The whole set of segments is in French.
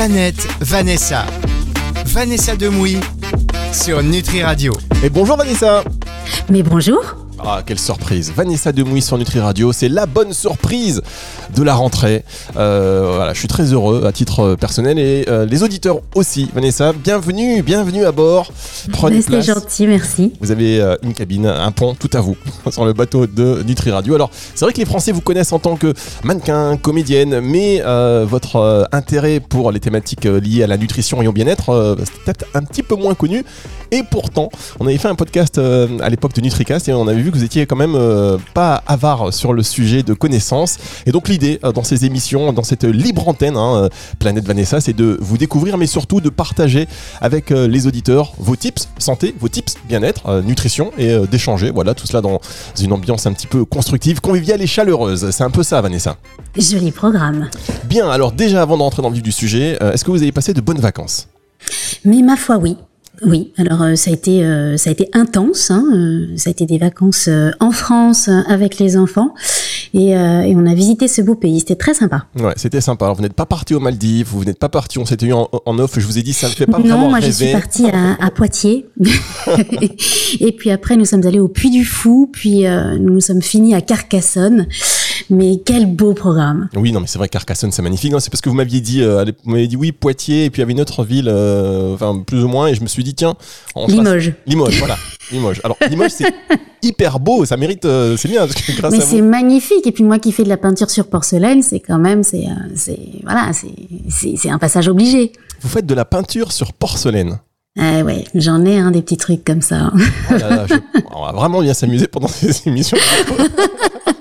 Planète Vanessa. Vanessa Demouy sur Nutri Radio. Et bonjour Vanessa Mais bonjour ah, quelle surprise Vanessa Demouy sur Nutri Radio, c'est la bonne surprise de la rentrée. Euh, voilà, je suis très heureux à titre personnel et euh, les auditeurs aussi. Vanessa, bienvenue, bienvenue à bord. Prenez C'est gentil, merci. Vous avez euh, une cabine, un pont, tout à vous, sur le bateau de Nutri Radio. Alors, c'est vrai que les Français vous connaissent en tant que mannequin, comédienne, mais votre intérêt pour les thématiques liées à la nutrition et au bien-être, c'est peut-être un petit peu moins connu. Et pourtant, on avait fait un podcast à l'époque de NutriCast et on avait vu que vous étiez quand même euh, pas avare sur le sujet de connaissances. Et donc l'idée euh, dans ces émissions, dans cette libre antenne, hein, euh, Planète Vanessa, c'est de vous découvrir, mais surtout de partager avec les auditeurs vos tips santé, vos tips bien-être, nutrition, et d'échanger, voilà, tout cela dans une ambiance un petit peu constructive, conviviale et chaleureuse. C'est un peu ça, Vanessa. Joli programme. Bien, alors déjà avant d'entrer dans le vif du sujet, est-ce que vous avez passé de bonnes vacances? Mais ma foi, oui. Oui, alors euh, ça a été euh, ça a été intense. Hein, euh, ça a été des vacances en France avec les enfants et, et, on a visité ce beau pays. C'était très sympa. Ouais, c'était sympa. Alors vous n'êtes pas parti aux Maldives, vous n'êtes pas parti. On s'était eu en, off. Je vous ai dit ça ne fait pas non, vraiment Non, moi je suis partie à, à Poitiers et puis après nous sommes allés au Puy du Fou, puis nous nous sommes finis à Carcassonne. Mais quel beau programme. Oui, non, mais c'est vrai, Carcassonne, c'est magnifique. C'est parce que vous m'aviez dit, euh, vous m'aviez dit oui, Poitiers, et puis il y avait une autre ville, euh, enfin plus ou moins, et je me suis dit tiens, Limoges. Limoges, voilà, Limoges. Alors Limoges, c'est hyper beau, ça mérite, euh, c'est bien. Grâce mais c'est magnifique. Et puis moi qui fais de la peinture sur porcelaine, c'est quand même, c'est, c'est voilà, c'est, c'est un passage obligé. Vous faites de la peinture sur porcelaine. Eh ouais, j'en ai un des petits trucs comme ça. Oh on va vraiment bien s'amuser pendant ces émissions.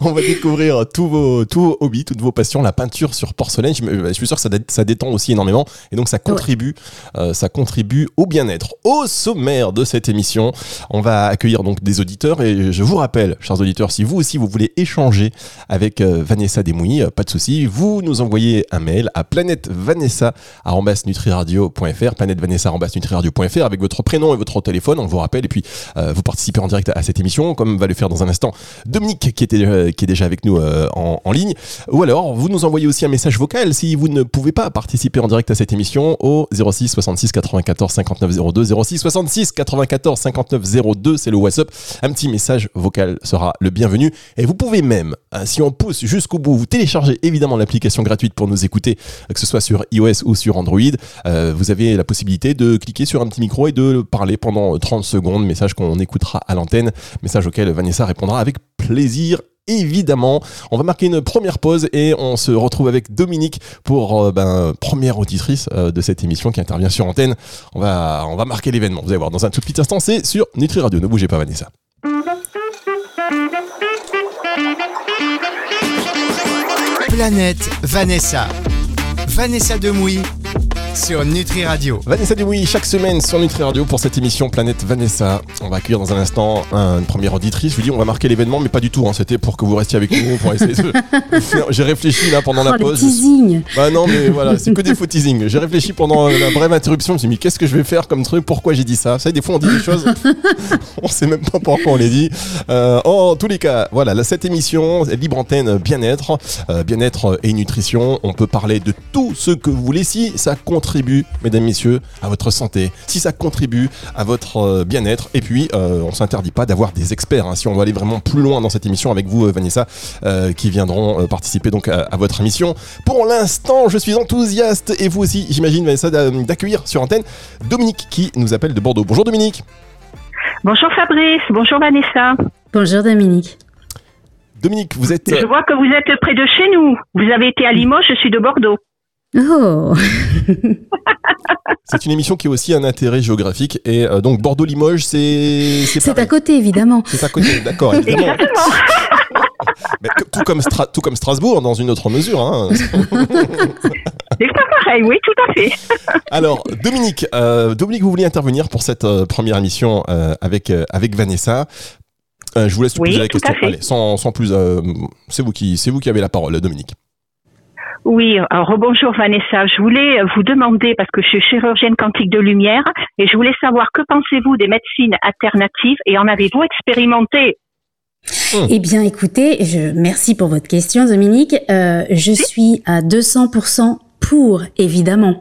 on va découvrir tous vos, tous hobbies, toutes vos passions, la peinture sur porcelaine. Je, suis sûr que ça, détend aussi énormément. Et donc ça contribue, euh, ça contribue au bien-être. Au sommaire de cette émission, on va accueillir donc des auditeurs. Et je vous rappelle, chers auditeurs, si vous aussi vous voulez échanger avec euh, Vanessa Desmouilles, euh, pas de souci, vous nous envoyez un mail à planètevanessa@nutriradio.fr, planètevanessa@nutriradio.fr avec votre prénom et votre téléphone, on vous rappelle. Et puis vous participez en direct à cette émission comme va le faire dans un instant Dominique qui était euh, qui est déjà avec nous euh, en, ligne. Ou alors, vous nous envoyez aussi un message vocal si vous ne pouvez pas participer en direct à cette émission au 06 66 94 59 02. 06 66 94 59 02, c'est le WhatsApp. Un petit message vocal sera le bienvenu. Et vous pouvez même, euh, si on pousse jusqu'au bout, vous téléchargez évidemment l'application gratuite pour nous écouter, que ce soit sur iOS ou sur Android. vous avez la possibilité de cliquer sur un petit micro et de parler pendant 30 secondes, message qu'on écoutera à l'antenne, message auquel Vanessa répondra avec plaisir évidemment. On va marquer une première pause et on se retrouve avec Dominique pour euh, ben, première auditrice euh, de cette émission qui intervient sur antenne. On va, on va marquer l'événement. Vous allez voir dans un tout petit instant, c'est sur Nutri Radio. Ne bougez pas, Vanessa. Planète Vanessa. Vanessa Demouy sur Nutri Radio. Vanessa Dumouy, chaque semaine sur Nutri Radio pour cette émission Planète Vanessa. On va accueillir dans un instant une première auditrice. Je vous dis, on va marquer l'événement, mais pas du tout. Hein. C'était pour que vous restiez avec nous. Pour essayer J'ai réfléchi là pendant la oh, pause. teasing. Bah non, mais voilà, c'est que des faux teasing. J'ai réfléchi pendant la brève interruption. Je me suis dit, qu'est-ce que je vais faire comme truc? Pourquoi j'ai dit ça? Vous savez, des fois, on dit des choses, on sait même pas pourquoi on les dit. Euh, en tous les cas, voilà, cette émission, libre antenne bien-être, euh, bien-être et nutrition. On peut parler de tout ce que vous voulez si ça compte contribue, mesdames, messieurs, à votre santé, si ça contribue à votre euh, bien-être, et puis euh, on s'interdit pas d'avoir des experts, hein, si on va aller vraiment plus loin dans cette émission avec vous, euh, Vanessa, qui viendront participer donc à, votre émission. Pour l'instant, je suis enthousiaste, et vous aussi, j'imagine, Vanessa, d'accueillir sur antenne Dominique qui nous appelle de Bordeaux. Bonjour Dominique. Bonjour Fabrice, bonjour Vanessa. Bonjour Dominique. Dominique, vous êtes... Je vois que vous êtes près de chez nous. Vous avez été à Limoges, je suis de Bordeaux. Oh C'est une émission qui a aussi un intérêt géographique et euh, donc Bordeaux-Limoges, c'est c'est à côté évidemment. C'est à côté, d'accord. Évidemment. tout, comme tout comme Strasbourg dans une autre mesure. Hein. C'est pas pareil, oui, tout à fait. Alors, Dominique, euh, Dominique, vous vouliez intervenir pour cette euh, première émission avec, avec Vanessa. je vous laisse poser la question. Allez, sans, sans plus, c'est vous qui, c'est vous qui avez la parole, Dominique. Oui, alors rebonjour Vanessa. Je voulais vous demander, parce que je suis chirurgienne quantique de lumière, et je voulais savoir que pensez-vous des médecines alternatives et en avez-vous expérimenté? Eh bien, écoutez, je, merci pour votre question, Dominique. Euh, je suis à 200% pour, évidemment.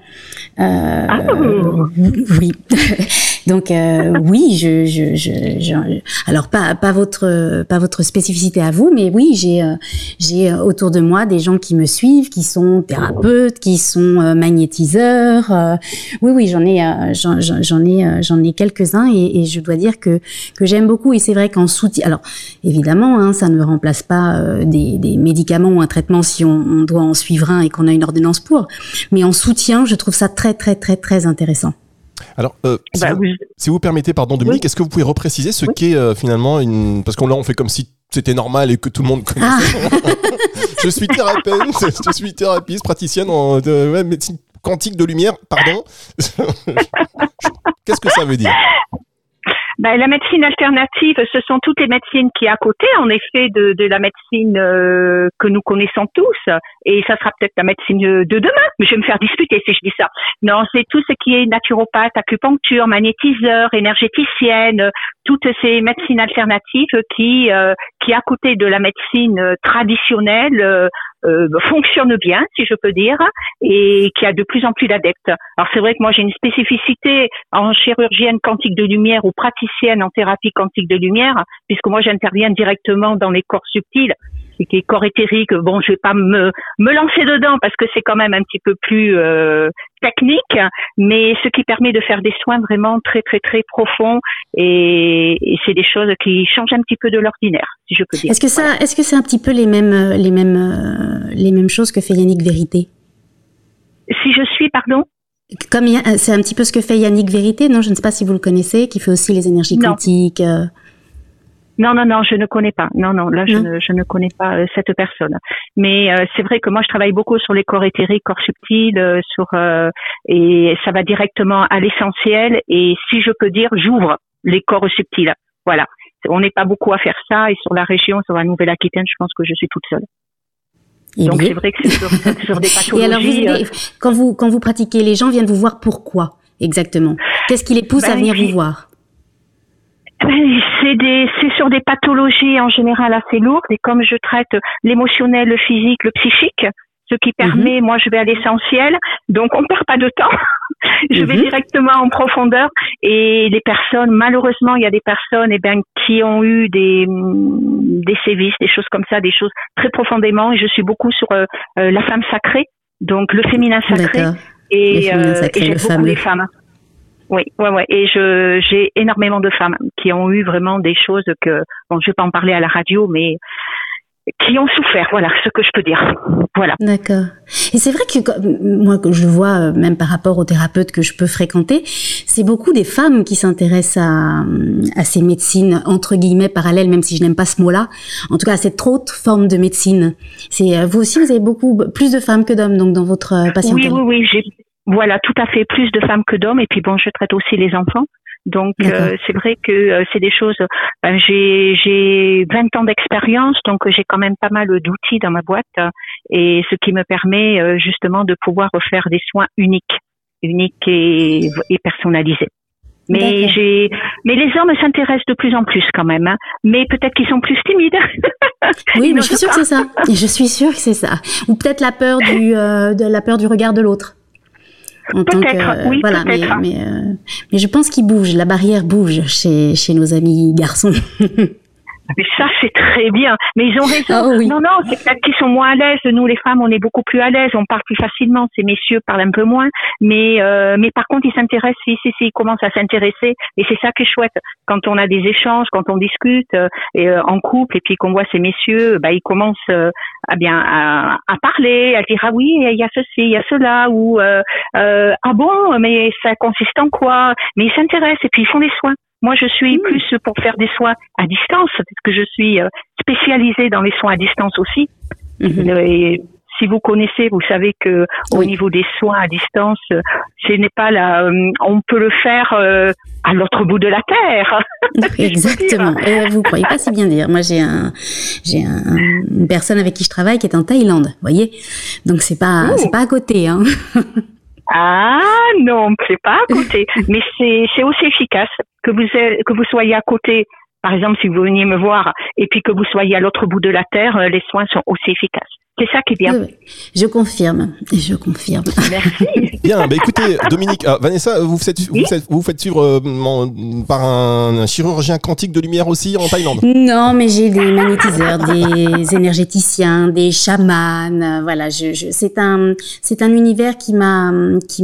Euh, Ah. oui. Donc euh, oui, je, je, je, je- alors pas pas votre pas votre spécificité à vous, mais oui, j'ai euh, j'ai euh, autour de moi des gens qui me suivent, qui sont thérapeutes, qui sont euh, magnétiseurs. oui, oui, j'en ai j'en ai j'en ai quelques uns et, et je dois dire que que j'aime beaucoup. Et c'est vrai qu'en soutien, alors évidemment, hein, ça ne remplace pas des, des médicaments ou un traitement si on, on doit en suivre un et qu'on a une ordonnance pour. Mais en soutien, je trouve ça très très très très intéressant. Alors, euh, si, Bah, vous, si vous permettez, pardon, Dominique, est-ce que vous pouvez repréciser ce qu'est euh, finalement une. Parce qu'on là, on fait comme si c'était normal et que tout le monde connaissait. je suis thérapeute, je suis thérapeute, praticienne en de, ouais, médecine quantique de lumière, pardon. Qu'est-ce que ça veut dire? Ben, la médecine alternative, ce sont toutes les médecines qui à côté, en effet, de, de la médecine euh, que nous connaissons tous. Et ça sera peut-être la médecine de demain. Mais je vais me faire disputer si je dis ça. Non, c'est tout ce qui est naturopathe, acupuncture, magnétiseur, énergéticienne, euh, toutes ces médecines alternatives qui, euh, qui à côté de la médecine euh, traditionnelle, euh, fonctionnent bien, si je peux dire, et qui a de plus en plus d'adeptes. Alors c'est vrai que moi j'ai une spécificité en chirurgienne quantique de lumière ou praticienne en thérapie quantique de lumière, puisque moi j'interviens directement dans les corps subtils, et qui est corps éthérique. Bon, je vais pas me me lancer dedans parce que c'est quand même un petit peu plus euh, technique, mais ce qui permet de faire des soins vraiment très très très profonds et, et c'est des choses qui changent un petit peu de l'ordinaire, si je peux dire. Est-ce que ça, est-ce que c'est un petit peu les mêmes, euh, les mêmes, euh, les mêmes choses que fait Yannick Vérité Si je suis, pardon? Comme c'est un petit peu ce que fait Yannick Vérité, non Je ne sais pas si vous le connaissez, qui fait aussi les énergies quantiques. Non, non, non, je ne connais pas. Non, non, là, je, ne, je ne connais pas euh, cette personne. Mais euh, c'est vrai que moi, je travaille beaucoup sur les corps éthériques, corps subtils, euh, sur euh, et ça va directement à l'essentiel. Et si je peux dire, j'ouvre les corps subtils. Voilà. On n'est pas beaucoup à faire ça. Et sur la région, sur la Nouvelle-Aquitaine, je pense que je suis toute seule. Donc c'est vrai que c'est sur, sur des Et alors, vous, pathologies. euh, aidez- quand vous, quand vous pratiquez, les gens viennent vous voir pourquoi exactement? Qu'est-ce qui les pousse à Ben, venir vous voir? C'est des, c'est sur des pathologies en général assez lourdes et comme je traite l'émotionnel, le physique, le psychique, ce qui permet, moi je vais à l'essentiel, donc on perd pas de temps. je vais Mhm. directement en profondeur et les personnes, malheureusement, il y a des personnes, eh ben, qui ont eu des, hum, des sévices, des choses comme ça, des choses très profondément. Et je suis beaucoup sur euh, euh, la femme sacrée, donc le féminin sacré et, euh, et j'aime beaucoup fameux. les femmes. Oui, ouais, ouais. Et je j'ai énormément de femmes qui ont eu vraiment des choses que bon, je vais pas en parler à la radio, mais qui ont souffert. Voilà, ce que je peux dire. Voilà. D'accord. Et c'est vrai que moi, que je vois euh, même par rapport aux thérapeutes que je peux fréquenter, c'est beaucoup des femmes qui s'intéressent à, à ces médecines entre guillemets parallèles, même si je n'aime pas ce mot-là. En tout cas, à cette autre forme de médecine. C'est euh, vous aussi, vous avez beaucoup plus de femmes que d'hommes donc dans votre euh, Oui, patientèle. oui, oui. Voilà tout à fait plus de femmes que d'hommes. Et puis bon, je traite aussi les enfants. Donc euh, c'est vrai que euh, c'est des choses. ben, j'ai j'ai 20 ans d'expérience, donc euh, j'ai quand même pas mal d'outils dans ma boîte euh, et ce qui me permet euh, justement de pouvoir faire des soins uniques, uniques et, et personnalisés. Mais j'ai, mais les hommes s'intéressent de plus en plus quand même. hein. Mais peut-être qu'ils sont plus timides. Oui, mais je suis sûre que c'est ça. Je suis sûre que c'est ça. Ou peut-être la peur du, euh, de la peur du regard de l'autre. En tant que, oui, voilà, mais, mais, euh, mais je pense qu'il bouge, la barrière bouge chez, chez nos amis garçons. Mais ça, c'est très bien. Mais ils ont raison. Ah oui. Non, non, c'est peut-être qu'ils sont moins à l'aise. Nous, les femmes, on est beaucoup plus à l'aise. On parle plus facilement. Ces messieurs parlent un peu moins. Mais, euh, mais par contre, ils s'intéressent. Si, si, si, ils commencent à s'intéresser. Et c'est ça qui est chouette. Quand on a des échanges, quand on discute euh, et, euh, en couple, et puis qu'on voit ces messieurs, bah, ils commencent euh, à bien à, à parler, à dire ah oui, il y a ceci, il y a cela, ou euh, euh, ah bon, mais ça consiste en quoi? Mais ils s'intéressent et puis ils font des soins. Moi, je suis Mmh. plus pour faire des soins à distance, parce que je suis euh, spécialisée dans les soins à distance aussi. Mhm. Euh, Et si vous connaissez, vous savez que au niveau des soins à distance, euh, ce n'est pas la, euh, on peut le faire à l'autre bout de la terre. Exactement. Vous croyez pas si bien dire. Moi, j'ai un, j'ai un, une personne avec qui je travaille qui est en Thaïlande. Voyez? Donc c'est pas, Oh. c'est pas à côté, hein. Ah non, c'est pas à côté, mais c'est c'est aussi efficace que vous êtes- que vous soyez à côté. Par exemple, si vous veniez me voir et puis que vous soyez à l'autre bout de la terre, euh, les soins sont aussi efficaces. C'est ça qui est bien. Je confirme, je confirme. Merci. Bien, bah écoutez, Dominique, ah, Vanessa, vous faites, vous faites, vous faites suivre euh, par un, un chirurgien quantique de lumière aussi en Thaïlande. Non, mais j'ai des magnétiseurs, des énergéticiens, des chamans. euh, Voilà, je, je, c'est un, c'est un univers qui m'a, qui,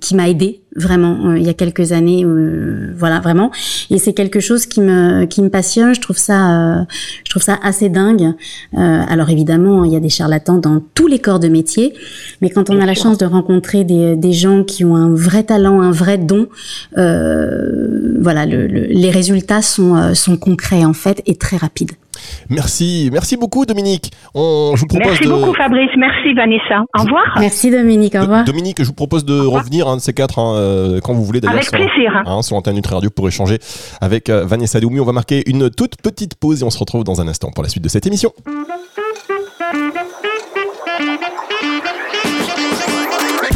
qui m'a aidé vraiment euh, il y a quelques années. euh, voilà, vraiment. Et c'est quelque chose qui me, qui me passionne. Je trouve ça, euh, je trouve ça assez dingue. Euh, alors évidemment, il y a des charlatans dans tous les corps de métier, mais quand on a la chance de rencontrer des, des gens qui ont un vrai talent, un vrai don, euh, voilà, le, le- les résultats sont, euh, sont concrets en fait et très rapides. Merci, merci beaucoup, Dominique. On, je vous propose Merci de. beaucoup, Fabrice. Merci, Vanessa. Au revoir. Merci Dominique, au revoir. Dominique, je vous propose de revenir un de ces quatre hein, euh, quand vous voulez d'ailleurs Avec sur, plaisir. hein, sur Antenne Nutri Radio pour échanger avec euh, Vanessa Doumi. On va marquer une toute petite pause et on se retrouve dans un instant pour la suite de cette émission.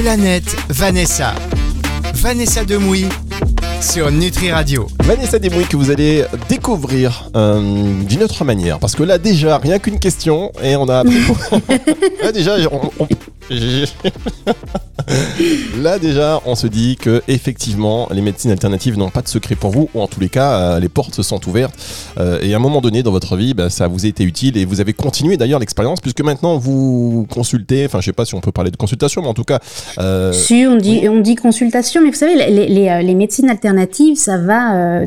Planète Vanessa. Vanessa Demouy sur Nutri Radio. Vanessa Desmouilles que vous allez découvrir euh, d'une autre manière. Parce que là, déjà, rien qu'une question et on a appris. là, déjà, on- on- là, déjà, on se dit que effectivement, les médecines alternatives n'ont pas de secret pour vous, ou en tous les cas, euh, les portes se sont ouvertes. Euh, et à un moment donné dans votre vie, bah, ça vous a été utile et vous avez continué d'ailleurs l'expérience, puisque maintenant vous consultez. Enfin, je sais pas si on peut parler de consultation, mais en tout cas, euh, Si on dit, on dit consultation, mais vous savez, les, les, euh, les médecines alternatives, ça va. euh,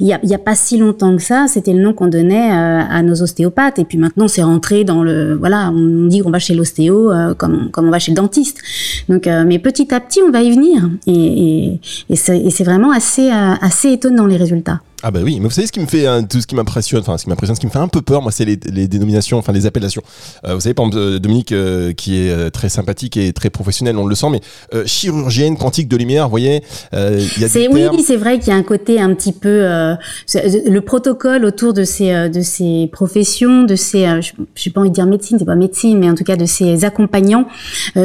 Il y a, il y a pas si longtemps que ça, c'était le nom qu'on donnait euh, à nos ostéopathes, et puis maintenant c'est rentré dans le. Voilà, on dit qu'on va chez l'ostéo euh, comme, comme on va chez le dentiste. Euh, mais petit à petit, on va y venir, et, c'est vraiment euh, assez étonnant les résultats. Ah bah oui, mais vous savez ce qui me fait, hein, tout ce qui m'impressionne, enfin ce qui m'impressionne, ce qui me fait un peu peur, moi, c'est les, les dénominations, enfin les appellations. Euh, vous savez, par exemple, euh, Dominique, euh, qui est euh, très sympathique et très professionnel, on le sent, mais chirurgienne quantique de lumière, vous voyez, il y a des oui, c'est vrai qu'il y a un côté un petit peu le protocole autour de ces de ces professions, de ces je j'ai pas envie de dire médecine, c'est pas médecine, mais en tout cas de ces accompagnants,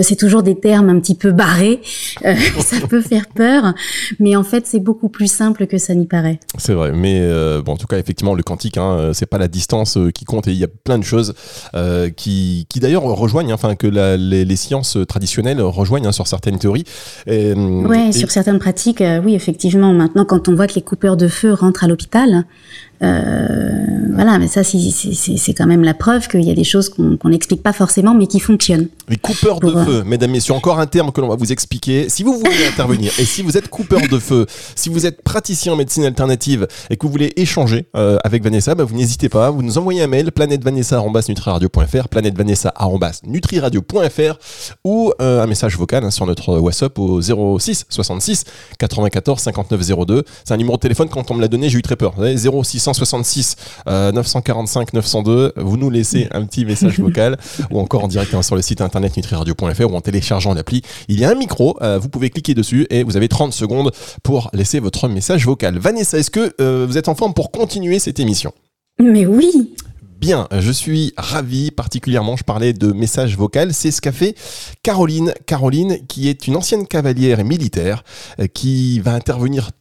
c'est toujours des termes un petit peu barrés. Ça peut faire peur, mais en fait c'est beaucoup plus simple que ça n'y paraît. C'est vrai, mais euh, bon, en tout cas, effectivement, le quantique, hein, euh, c'est pas la distance euh, qui compte, et il y a plein de choses euh, qui, qui d'ailleurs rejoignent, hein, enfin que la- les, les sciences traditionnelles rejoignent hein, sur certaines théories. Et, hum, Ouais, et- sur certaines pratiques, oui, effectivement. Maintenant, quand on voit que les coupeurs de feu rentrent à l'hôpital, voilà, mais ça, c'est- quand même la preuve qu'il y a des choses qu'on qu'on n'explique pas forcément, mais qui fonctionnent. Les coupeurs de euh, feu, mesdames, messieurs, encore un terme que l'on va vous expliquer. Si vous voulez intervenir et si vous êtes coupeur de feu, si vous êtes praticien en médecine alternative et que vous voulez échanger euh, avec Vanessa, bah, vous n'hésitez pas, vous nous envoyez un mail planètevanessa@nutriradio.fr, planètevanessa@nutriradio.fr ou euh, un message vocal hein, sur notre WhatsApp au 06 66 94 59 02. C'est un numéro de téléphone quand on me l'a donné, j'ai eu très peur. Vous savez, 0666 euh, 945 902. Vous nous laissez un petit message vocal ou encore en direct hein, sur le site internet nutriradio.fr ou en téléchargeant l'appli. Il y a un micro, euh, vous pouvez cliquer dessus et vous avez 30 secondes pour laisser votre message vocal. Vanessa, est-ce que euh, vous êtes en forme pour continuer cette émission? Mais oui, Bien, je suis ravi, particulièrement, je parlais de message vocal, c'est ce qu'a fait Caroline. Caroline, qui est une ancienne cavalière et militaire, euh, qui va intervenir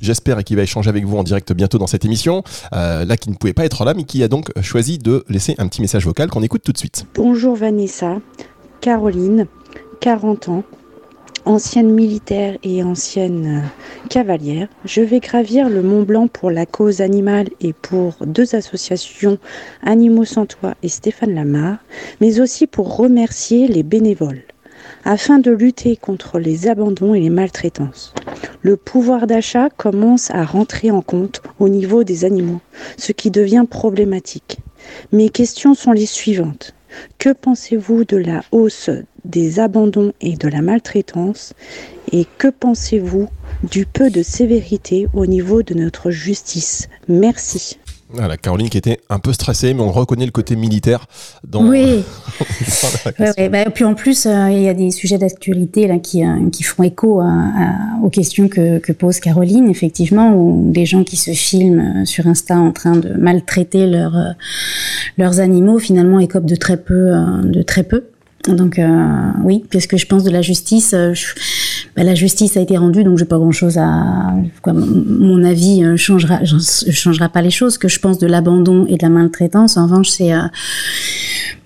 J'espère et qui va échanger avec vous en direct bientôt dans cette émission, euh, là qui ne pouvait pas être là, mais qui a donc choisi de laisser un petit message vocal qu'on écoute tout de suite. Bonjour Vanessa, Caroline, 40 ans, ancienne militaire et ancienne euh, cavalière. Je vais gravir le Mont Blanc pour la cause animale et pour deux associations, Animaux sans Toit et Stéphane Lamar, mais aussi pour remercier les bénévoles, afin de lutter contre les abandons et les maltraitances. Le pouvoir d'achat commence à rentrer en compte au niveau des animaux, ce qui devient problématique. Mes questions sont les suivantes. Que pensez-vous de la hausse des abandons et de la maltraitance? Et que pensez-vous du peu de sévérité au niveau de notre justice? Merci. Voilà, Caroline qui était un peu stressée, mais on reconnaît le côté militaire dans, oui. dans Ouais, ouais. Bah, puis en plus, euh, il y a des sujets d'actualité là qui, euh, qui font écho à- à- aux questions que, que pose Caroline, effectivement, ou des gens qui se filment euh, sur Insta en train de maltraiter leurs euh, leurs animaux, finalement, écopent de très peu, de très peu. Donc oui, qu'est-ce que je pense de la justice je- bah, La justice a été rendue, donc j'ai pas grand-chose à. quoi, mon- avis euh, changera, changera pas les choses. Ce que je pense de l'abandon et de la maltraitance, en revanche, c'est euh,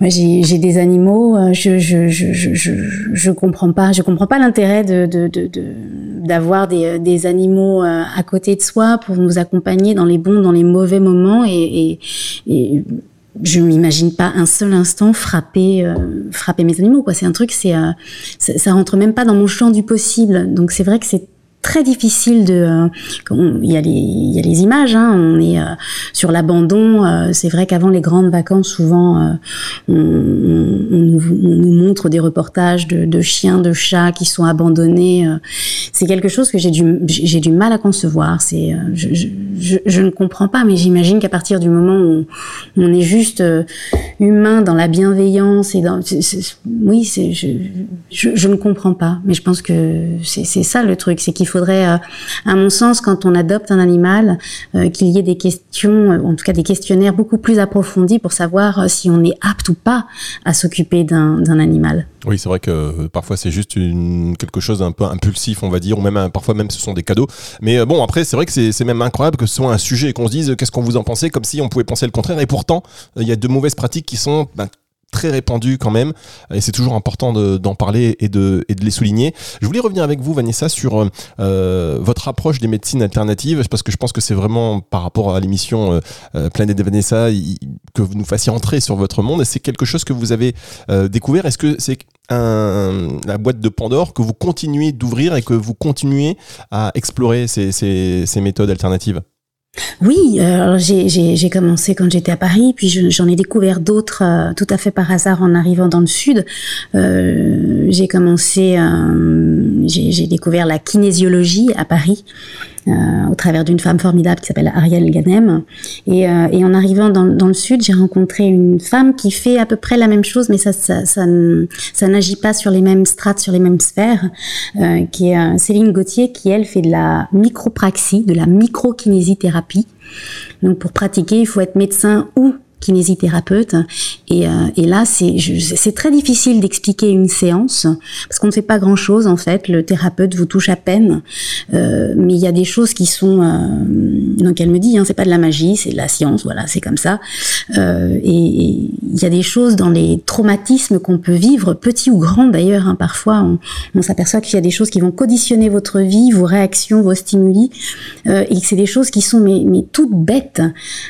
j'ai des animaux, euh, je je je je je, comprends pas, je comprends pas l'intérêt de de de de- d'avoir des des animaux euh, à côté de soi pour nous accompagner dans les bons, dans les mauvais moments et et, et je m'imagine pas un seul instant frapper euh, frapper mes animaux quoi. C'est un truc, c'est euh, ça, ça rentre même pas dans mon champ du possible. Donc c'est vrai que c'est très difficile de euh, il y a les il y a les images hein, on est euh, sur l'abandon euh, c'est vrai qu'avant les grandes vacances souvent on, nous, on nous montre des reportages de, chiens de chats qui sont abandonnés c'est quelque chose que j'ai du j'ai du mal à concevoir c'est je, je, ne comprends pas mais j'imagine qu'à partir du moment où on, est juste humain dans la bienveillance et dans oui je, je ne comprends pas mais je pense que c'est c'est ça le truc c'est qu'il faudrait euh, à mon sens quand on adopte un animal euh, qu'il y ait des questions euh, en tout cas des questionnaires beaucoup plus approfondis pour savoir si on est apte ou pas à s'occuper d'un animal Oui, c'est vrai que parfois c'est juste quelque chose d'un peu impulsif, on va dire, ou même parfois même ce sont des cadeaux. Mais bon, après, c'est vrai que c'est même incroyable que ce soit un sujet et qu'on se dise qu'est-ce qu'on vous en pensez, comme si on pouvait penser le contraire. Et pourtant, il y a de mauvaises pratiques qui sont ben, très répandues quand même. Et c'est toujours important de- d'en parler et de, et de les souligner. Je voulais revenir avec vous, Vanessa, sur euh, euh, votre approche des médecines alternatives, parce que je pense que c'est vraiment par rapport à l'émission euh, euh, Planète de Vanessa que vous nous fassiez entrer sur votre monde. Et c'est quelque chose que vous avez euh, découvert. Est-ce que c'est un, la boîte de Pandore que vous continuez d'ouvrir et que vous continuez à explorer ces, ces, ces méthodes alternatives? Oui, euh, j'ai- commencé quand j'étais à Paris, puis je- j'en ai découvert d'autres euh, tout à fait par hasard en arrivant dans le sud. Euh, j'ai commencé, j'ai découvert la kinésiologie à Paris euh, au travers d'une femme formidable qui s'appelle Ariel Ganem. Et, euh, et en arrivant dans, dans le sud, j'ai rencontré une femme qui fait à peu près la même chose, mais ça, ça, ça, ça n'agit pas sur les mêmes strates, sur les mêmes sphères, euh, qui est Céline Gauthier, qui elle fait de la micropraxie, de la microkinésithérapie. Donc pour pratiquer, il faut être médecin ou kinésithérapeute. Et, euh, et là, c'est très difficile d'expliquer une séance parce qu'on ne fait pas grand-chose en fait. Le thérapeute vous touche à peine, Euh, mais il y a des choses qui sont. Euh, donc elle me dit, hein, c'est pas de la magie, c'est de la science. Voilà, c'est comme ça. Et il y a des choses dans les traumatismes qu'on peut vivre, petits ou grands d'ailleurs. hein. parfois, on, s'aperçoit qu'il y a des choses qui vont conditionner votre vie, vos réactions, vos stimuli, et que c'est des choses qui sont mais, toutes bêtes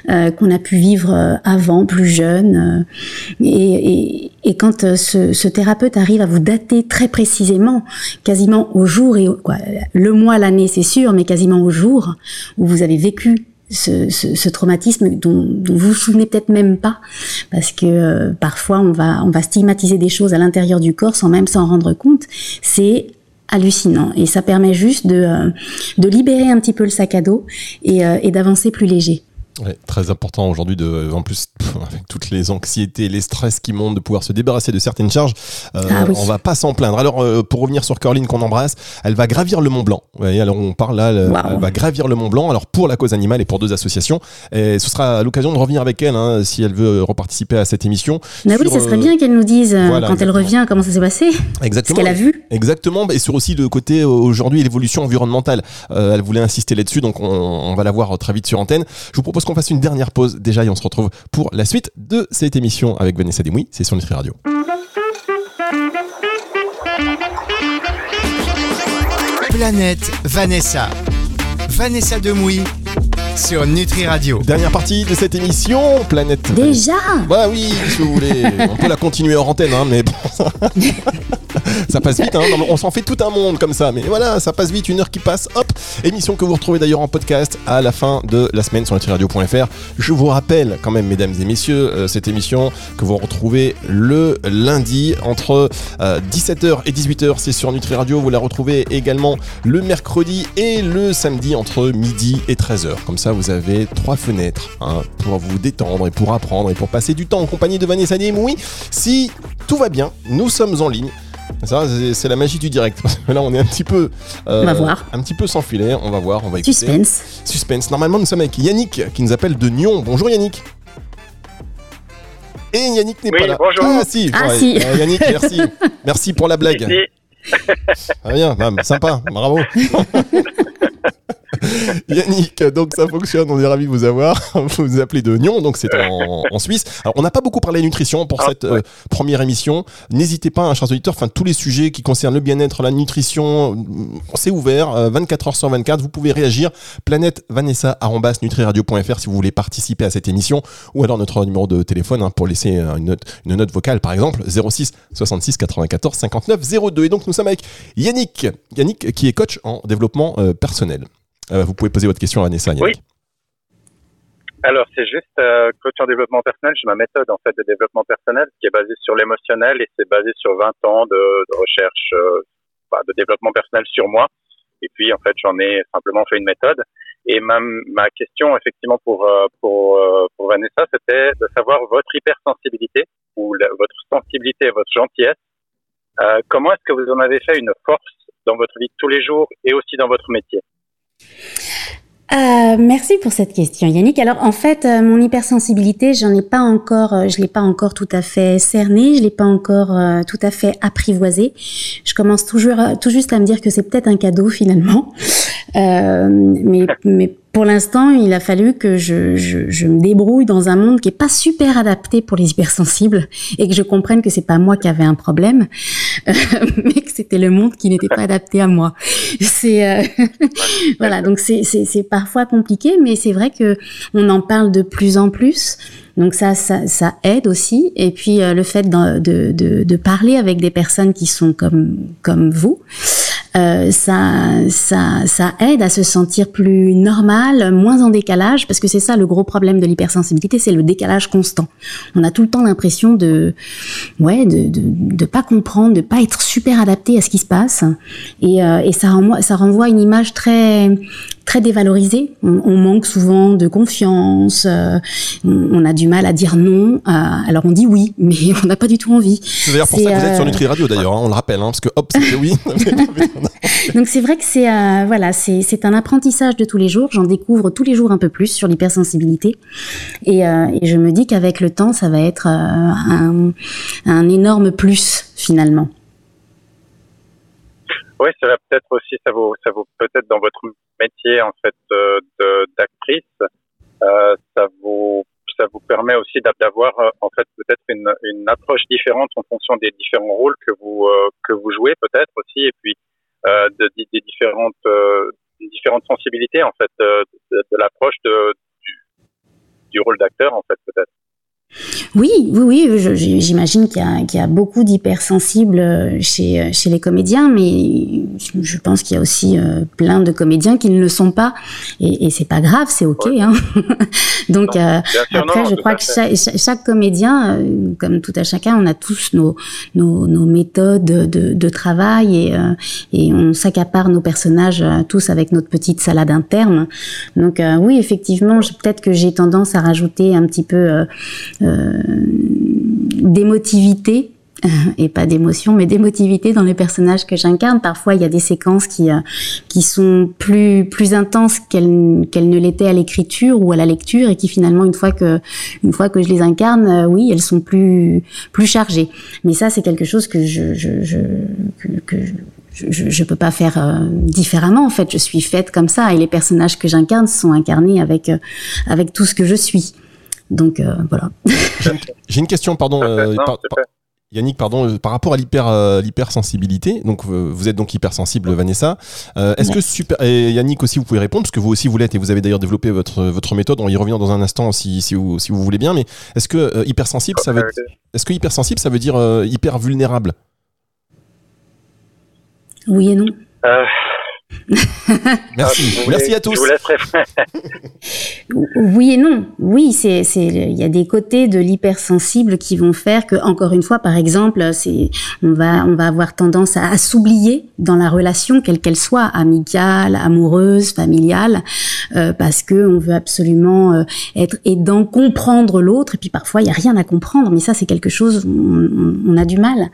qu'on a pu vivre euh, avant, plus jeune. euh, et, quand euh, ce, thérapeute arrive à vous dater très précisément, quasiment au jour et au, le mois, l'année, c'est sûr, mais quasiment au jour où vous avez vécu ce, traumatisme dont, dont vous vous souvenez peut-être même pas, parce que euh, parfois on va on va stigmatiser des choses à l'intérieur du corps sans même s'en rendre compte. C'est hallucinant et ça permet juste de libérer un petit peu le sac à dos et d'avancer plus léger. Ouais, très important aujourd'hui de, en plus, pff, avec toutes les anxiétés, les stress qui montent, de pouvoir se débarrasser de certaines charges. Euh, Ah oui. On va pas s'en plaindre. Alors, euh, pour revenir sur Corline qu'on embrasse, elle va gravir le Mont Blanc. Vous voyez, alors on parle là, elle, va gravir le Mont Blanc. Alors pour la cause animale et pour deux associations, et ce sera l'occasion de revenir avec elle hein, si elle veut reparticiper à cette émission. Mais oui, ça serait euh, bien qu'elle nous dise euh, voilà, quand elle revient comment ça s'est passé, ce Exactement. qu'elle a vu. Exactement, et sur aussi le côté euh, aujourd'hui l'évolution environnementale. Euh, elle voulait insister là-dessus, donc on, on va la voir euh, très vite sur antenne. Je vous propose qu'on fasse une dernière pause déjà et on se retrouve pour la suite de cette émission avec Vanessa Demouy, c'est sur Nutri Radio. Planète Vanessa. Vanessa Demouy sur Nutri Radio. Dernière partie de cette émission, Planète. Déjà Bah oui, si vous voulez, on peut la continuer hors antenne, hein, mais bon, ça passe vite, hein. On s'en fait tout un monde comme ça, mais voilà, ça passe vite, une heure qui passe, hop, émission que vous retrouvez d'ailleurs en podcast à la fin de la semaine sur nutriradio.fr. Je vous rappelle quand même, mesdames et messieurs, euh, cette émission que vous retrouvez le lundi entre euh, 17h et 18h, c'est sur Nutri Radio, vous la retrouvez également le mercredi et le samedi entre midi et 13h. Comme ça, vous avez trois fenêtres hein, pour vous détendre et pour apprendre et pour passer du temps en compagnie de Vanessa Nim. Oui, si tout va bien, nous sommes en ligne. Ça, c'est- c'est la magie du direct. Parce que Là, on est un petit peu, euh, On va voir. un petit peu sans filet. On va voir, on va écouter. Suspense. Suspense. Normalement, nous sommes avec Yannick qui nous appelle de Nyon. Bonjour Yannick. Et Yannick n'est Oui, pas là. bonjour. Ah si. Ah, Ouais. si. Euh, Yannick, merci. merci pour la blague. Ah, bien, bah, sympa, bravo. Yannick, donc ça fonctionne, on est ravis de vous avoir. Vous vous appelez de Nyon, donc c'est en, en, Suisse. Alors on n'a pas beaucoup parlé nutrition pour ah, cette euh, première émission. N'hésitez pas, hein, chers auditeurs, enfin tous les sujets qui concernent le bien-être, la nutrition, c'est ouvert, 24 euh, heures sur 24. Vous pouvez réagir. Planète Vanessa nutriradio.fr si vous voulez participer à cette émission, ou alors notre numéro de téléphone hein, pour laisser une note, une note vocale, par exemple 06 66 94 59 02. Et donc nous sommes avec Yannick, Yannick qui est coach en développement euh, personnel. Euh, vous pouvez poser votre question à Vanessa. Oui. Alors c'est juste euh, en développement personnel. J'ai ma méthode en fait de développement personnel qui est basée sur l'émotionnel et c'est basé sur 20 ans de, recherche, de développement personnel sur moi. Et puis en fait j'en ai simplement fait une méthode. Et ma, ma question effectivement pour pour pour Vanessa, c'était de savoir votre hypersensibilité ou votre sensibilité, votre gentillesse. comment est-ce que vous en avez fait une force dans votre vie de tous les jours et aussi dans votre métier? Euh, merci pour cette question, Yannick. Alors en fait, euh, mon hypersensibilité, j'en ai pas encore, euh, je l'ai pas encore tout à fait cernée, je l'ai pas encore tout à fait apprivoisée. Je commence toujours, tout juste à me dire que c'est peut-être un cadeau finalement, mais mais pour l'instant, il a fallu que je, je, je, me débrouille dans un monde qui est pas super adapté pour les hypersensibles et que je comprenne que c'est pas moi qui avais un problème, euh, mais que c'était le monde qui n'était pas adapté à moi. C'est euh, voilà, donc c'est parfois compliqué, mais c'est vrai que on en parle de plus en plus. Donc ça, ça, ça aide aussi. Et puis euh, le fait de, de, de, parler avec des personnes qui sont comme comme vous, euh, ça, ça, ça aide à se sentir plus normal, moins en décalage, parce que c'est ça le gros problème de l'hypersensibilité, c'est le décalage constant. On a tout le temps l'impression de, ouais, de, de, de, pas comprendre, de pas être super adapté à ce qui se passe, et, euh, et ça renvoie, ça renvoie une image très très dévalorisé. On, manque souvent de confiance. Euh, on, a du mal à dire non. Euh, alors on dit oui, mais on n'a pas du tout envie. C'est d'ailleurs pour ça que vous êtes sur euh, Nutri Radio d'ailleurs. Hein, on le rappelle, hein, parce que hop, c'était oui. Donc c'est vrai que c'est voilà, c'est un apprentissage de tous les jours. J'en découvre tous les jours un peu plus sur l'hypersensibilité, et, et, je me dis qu'avec le temps, ça va être un, un énorme plus finalement. Oui, ça va peut-être aussi, ça vaut, ça vaut peut-être dans votre métier en fait d'actrice, euh, ça vous, ça vous permet aussi d'avoir euh, en fait peut-être une, une approche différente en fonction des différents rôles que vous euh, que vous jouez peut-être aussi, et puis euh, de, des différentes différentes sensibilités en fait de, de l'approche de, du, du rôle d'acteur en fait peut-être. Oui, oui, oui, j'imagine qu'il y, y, a beaucoup d'hypersensibles euh, chez, euh, chez les comédiens, mais je pense qu'il y a aussi euh, plein de comédiens qui ne le sont pas, et, et c'est pas grave, c'est ok. Hein. Donc après, je crois que chaque, chaque, comédien, comme tout à chacun, on a tous nos, nos, nos méthodes de, de, travail et, et on s'accapare nos personnages tous avec notre petite salade interne. Donc oui, effectivement, peut-être que j'ai tendance à rajouter un petit peu d'émotivité et pas d'émotion, mais d'émotivité dans les personnages que j'incarne. Parfois, il y a des séquences qui euh, qui sont plus plus intenses qu'elles qu'elles ne l'étaient à l'écriture ou à la lecture, et qui finalement, une fois que une fois que je les incarne, euh, oui, elles sont plus plus chargées. Mais ça, c'est quelque chose que je je, je que, je, je, peux pas faire différemment. En fait, je suis faite comme ça, et les personnages que j'incarne sont incarnés avec avec tout ce que je suis. Donc euh, voilà. J'ai une question, pardon. Euh, Yannick, pardon, euh, par rapport à l'hyper l'hypersensibilité, donc vous êtes donc hypersensible, Vanessa. Est-ce que super et Yannick aussi vous pouvez répondre parce que vous aussi vous l'êtes et vous avez d'ailleurs développé votre votre méthode. On y revient dans un instant si, si vous si vous voulez bien. Mais est-ce que hypersensible ça veut est-ce que hypersensible ça veut dire hyper vulnérable Oui et non. Merci. Merci à tous. oui et non. Oui, c'est c'est il y a des côtés de l'hypersensible qui vont faire que encore une fois par exemple, c'est on va on va avoir tendance à, s'oublier dans la relation quelle qu'elle soit, amicale, amoureuse, familiale euh, parce que on veut absolument euh, être aidant, comprendre l'autre et puis parfois il y a rien à comprendre mais ça c'est quelque chose on, on, a du mal.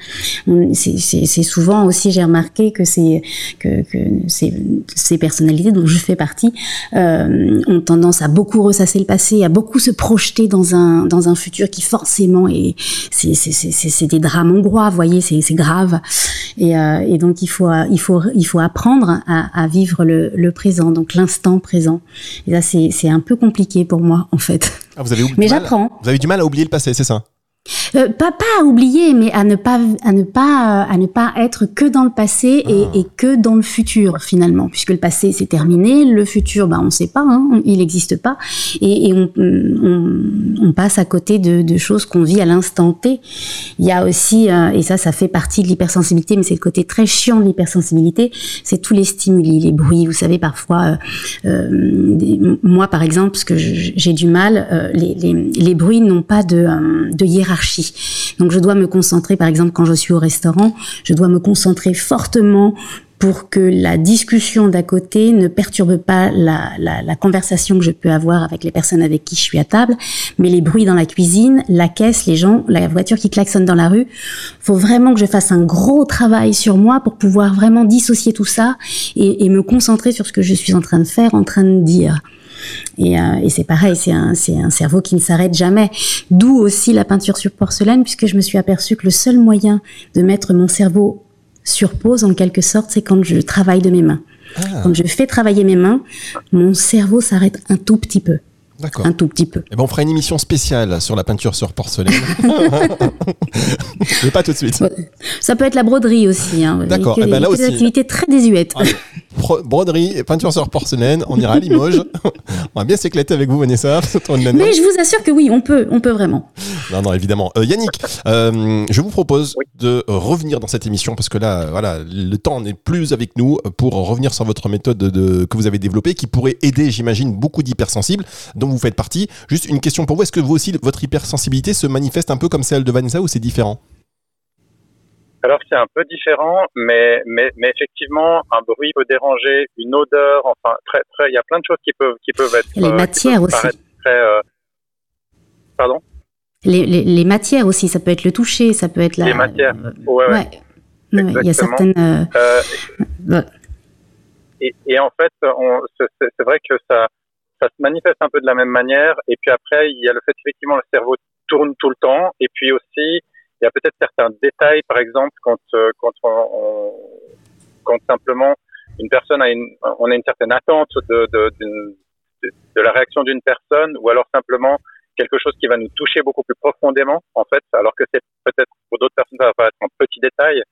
C'est souvent aussi j'ai remarqué que c'est que, que c'est ces, personnalités dont je fais partie euh, ont tendance à beaucoup ressasser le passé, à beaucoup se projeter dans un dans un futur qui forcément est c'est c'est des drames hongrois, vous voyez, c'est grave. Et, euh, et, donc il faut il faut il faut apprendre à, à vivre le, le présent, donc l'instant présent. Et là c'est c'est un peu compliqué pour moi en fait. Ah, vous avez Mais j'apprends. Vous avez du mal à oublier le passé, c'est ça? Euh, pas, pas à oublier, mais à ne pas à ne pas euh, à ne pas être que dans le passé et, ah. et que dans le futur finalement, puisque le passé c'est terminé, le futur, bah on sait pas, hein, il n'existe pas, et, et on, on, on, passe à côté de, de choses qu'on vit à l'instant T. Il y a aussi, euh, et ça, ça fait partie de l'hypersensibilité, mais c'est le côté très chiant de l'hypersensibilité, c'est tous les stimuli, les bruits. Vous savez parfois, euh, moi par exemple, parce que j'ai du mal, les, les, les bruits n'ont pas de, de hiérarchie donc je dois me concentrer, par exemple, quand je suis au restaurant, je dois me concentrer fortement pour que la discussion d'à côté ne perturbe pas la, conversation que je peux avoir avec les personnes avec qui je suis à table, mais les bruits dans la cuisine, la caisse, les gens, la voiture qui klaxonne dans la rue, faut vraiment que je fasse un gros travail sur moi pour pouvoir vraiment dissocier tout ça et me concentrer sur ce que je suis en train de faire, en train de dire. Et, euh, et c'est pareil, c'est un, un cerveau qui ne s'arrête jamais. D'où aussi la peinture sur porcelaine, puisque je me suis aperçue que le seul moyen de mettre mon cerveau sur pause, en quelque sorte, c'est quand je travaille de mes mains. Ah. Quand je fais travailler mes mains, mon cerveau s'arrête un tout petit peu. Un tout petit peu. Et eh ben on fera une émission spéciale sur la peinture sur porcelaine. Mais pas tout de suite. Ça peut être la broderie aussi. Hein. D'accord. Eh ben là aussi. Des activités très désuètes. broderie et peinture sur porcelaine. On ira à Limoges. on va bien s'éclater avec vous, Vanessa. Mais je vous assure que oui, on peut, on peut vraiment. Non, non, évidemment. Euh, Yannick, euh, je vous propose de revenir dans cette émission parce que là, voilà, le temps n'est plus avec nous pour revenir sur votre méthode de, que vous avez développée qui pourrait aider, j'imagine, beaucoup d'hypersensibles dont vous faites partie. Juste une question pour vous. Est-ce que vous aussi, votre hypersensibilité se manifeste un peu comme celle de Vanessa ou c'est différent? Alors c'est un peu différent, mais, mais, mais effectivement, un bruit peut déranger, une odeur, enfin, très, très, il y a plein de choses qui peuvent, qui peuvent être. Les euh, matières aussi. Très, pardon? Les, matières aussi, ça peut être le toucher, ça peut être la. Les matières, ouais, ouais. Il y a certaines. Euh, euh, et, et, en fait, c'est vrai que ça, ça se manifeste un peu de la même manière. Et puis après, il y a le fait qu'effectivement le cerveau tourne tout le temps. Et puis aussi, il y a peut-être certains détails, par exemple, quand euh, quand on, quand simplement une personne a une, on a une certaine attente de de, de, de la réaction d'une personne, ou alors simplement quelque chose qui va nous toucher beaucoup plus profondément, en fait, alors que c'est peut-être pour d'autres personnes, ça va paraître un petit détail.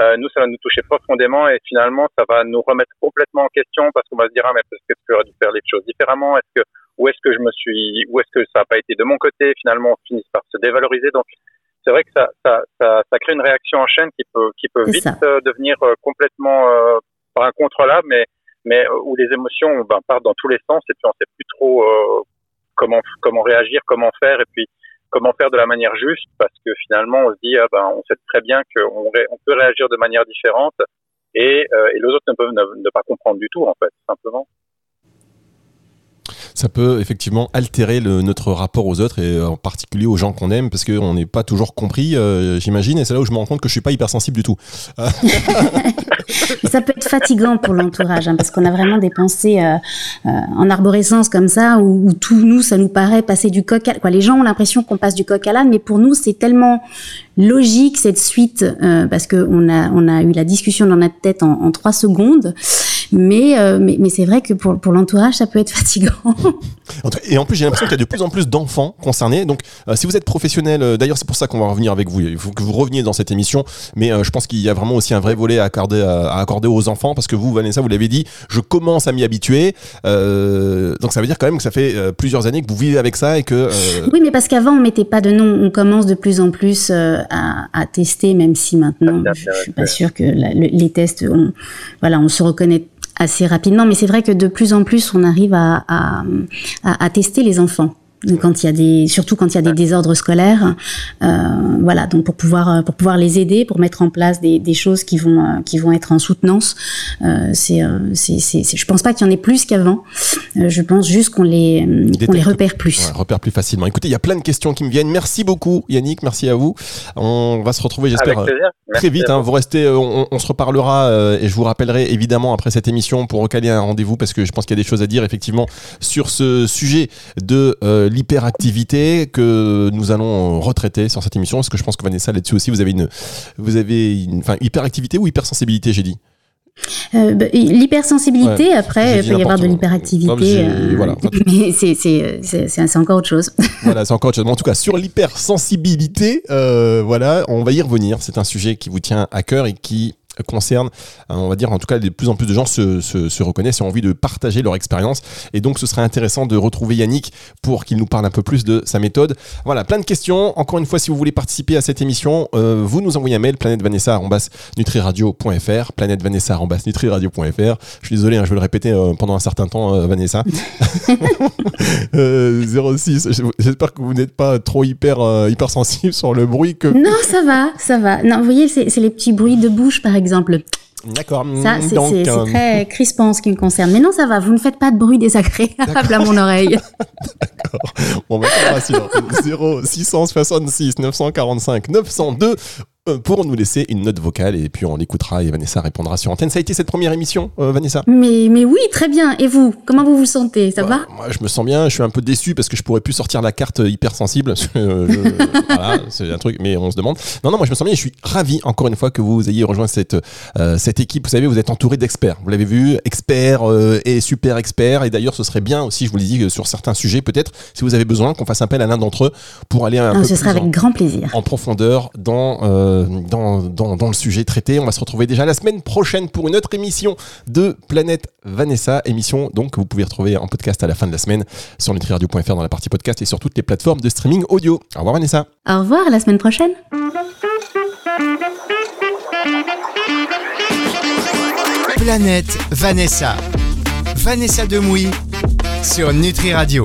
Euh, nous, ça va nous toucher profondément et finalement, ça va nous remettre complètement en question parce qu'on va se dire, ah, mais est-ce que j'aurais dû faire les choses différemment? Est-ce que, où est-ce que je me suis, où est-ce que ça n'a pas été de mon côté? Finalement, on finit par se dévaloriser. Donc, c'est vrai que ça, ça, ça, ça, crée une réaction en chaîne qui peut, qui peut vite euh, devenir euh, complètement euh, incontrôlable, mais, mais où les émotions ben, partent dans tous les sens et puis on sait plus trop comment comment réagir, comment faire et puis comment faire de la manière juste parce que finalement on se dit ah ben on sait très bien qu'on on peut réagir de manière différente et, euh, et les autres ne peuvent ne, pas comprendre du tout en fait simplement ça peut effectivement altérer notre rapport aux autres et en particulier aux gens qu'on aime parce qu'on n'est pas toujours compris, euh, j'imagine. Et c'est là où je me rends compte que je suis pas hypersensible du tout. ça peut être fatigant pour l'entourage hein, parce qu'on a vraiment des pensées euh, euh, en arborescence comme ça où, tout nous, ça nous paraît passer du coq à quoi. Les gens ont l'impression qu'on passe du coq à l'âne, mais pour nous, c'est tellement logique cette suite euh, parce que on a on a eu la discussion dans notre tête en, en trois secondes mais, euh, mais, mais c'est vrai que pour, pour l'entourage, ça peut être fatigant. Et en plus, j'ai l'impression qu'il y a de plus en plus d'enfants concernés. Donc, euh, si vous êtes professionnel, euh, d'ailleurs, c'est pour ça qu'on va revenir avec vous. Il faut que vous reveniez dans cette émission. Mais je pense qu'il y a vraiment aussi un vrai volet à accorder, à, accorder aux enfants parce que vous, Vanessa, vous l'avez dit, je commence à m'y habituer. donc, ça veut dire quand même que ça fait plusieurs années que vous vivez avec ça et que. Oui, mais parce qu'avant, on mettait pas de nom. On commence de plus en plus à, à, tester, même si maintenant, je, suis pas sûre que les tests, on, voilà, on se reconnaît assez rapidement. Mais c'est vrai que de plus en plus, on arrive à, à, à, tester les enfants. Quand il y a des, surtout quand il y a des désordres scolaires. Euh, voilà, donc pour pouvoir pour pouvoir les aider, pour mettre en place des, des choses qui vont qui vont être en soutenance. Euh, c'est c'est c'est je pense pas qu'il y en ait plus qu'avant. je pense juste qu'on les qu'on les repère plus. Ouais, repère plus facilement. Écoutez, il y a plein de questions qui me viennent. Merci beaucoup Yannick, merci à vous. On va se retrouver, j'espère, très vite. Hein, vous restez, on, on, se reparlera et je vous rappellerai évidemment après cette émission pour recaler un rendez-vous parce que je pense qu'il y a des choses à dire effectivement sur ce sujet de l'hyperactivité que nous allons retraiter sur cette émission. Parce que je pense que Vanessa, là-dessus aussi, vous avez une, vous avez une, enfin, hyperactivité ou hypersensibilité, j'ai dit? Euh, bah, l'hypersensibilité, après, il peut y avoir de l'hyperactivité. Euh, voilà. Mais c'est encore autre chose. voilà, c'est encore autre chose. Mais en tout cas, sur l'hypersensibilité, euh, voilà, on va y revenir. C'est un sujet qui vous tient à cœur et qui concerne, euh, on va dire en tout cas de plus en plus de gens se, se, reconnaissent et ont envie de partager leur expérience. Et donc ce serait intéressant de retrouver Yannick pour qu'il nous parle un peu plus de sa méthode. Voilà, plein de questions. Encore une fois, si vous voulez participer à cette émission, euh, vous nous envoyez un mail planètevanessa.nutriradio.fr planètevanessa.nutriradio.fr Je suis désolé, hein, je vais le répéter euh, pendant un certain temps, Vanessa. 06, j'espère que vous n'êtes pas trop hyper, hyper sensible sur le bruit que... Non, ça va, ça va. Non, vous voyez, c'est les petits bruits de bouche par exemple exemple. D'accord. Ça, c'est euh, très crispant ce qui me concerne. Mais non, ça va, vous ne faites pas de bruit désagréable à mon oreille. D'accord. Bon, ça va, 0 666 945 902 euh, pour nous laisser une note vocale et puis on l'écoutera et Vanessa répondra sur antenne. Ça a été cette première émission, euh, Vanessa? Mais, mais oui, très bien. Et vous Comment vous vous sentez? Ça va? Moi, je me sens bien. Je suis un peu déçu parce que je pourrais plus sortir la carte hypersensible. voilà, c'est un truc, mais on se demande. Non, non, moi je me sens bien. Je suis ravi, encore une fois, que vous ayez rejoint cette, euh, cette équipe. Vous savez, vous êtes entouré d'experts. Vous l'avez vu, experts et super experts. Et d'ailleurs, ce serait bien aussi, je vous le dis, sur certains sujets, peut-être, si vous avez besoin, qu'on fasse appel à l'un d'entre eux pour aller un peu ce avec grand plaisir. en profondeur dans dans, dans, le sujet traité. On va se retrouver déjà la semaine prochaine pour une autre émission de Planète Vanessa. Émission donc que vous pouvez retrouver en podcast à la fin de la semaine sur nutriradio.fr dans la partie podcast et sur toutes les plateformes de streaming audio. Au revoir Vanessa. Au revoir, à la semaine prochaine. Planète Vanessa. Vanessa Demouy sur Nutri Radio.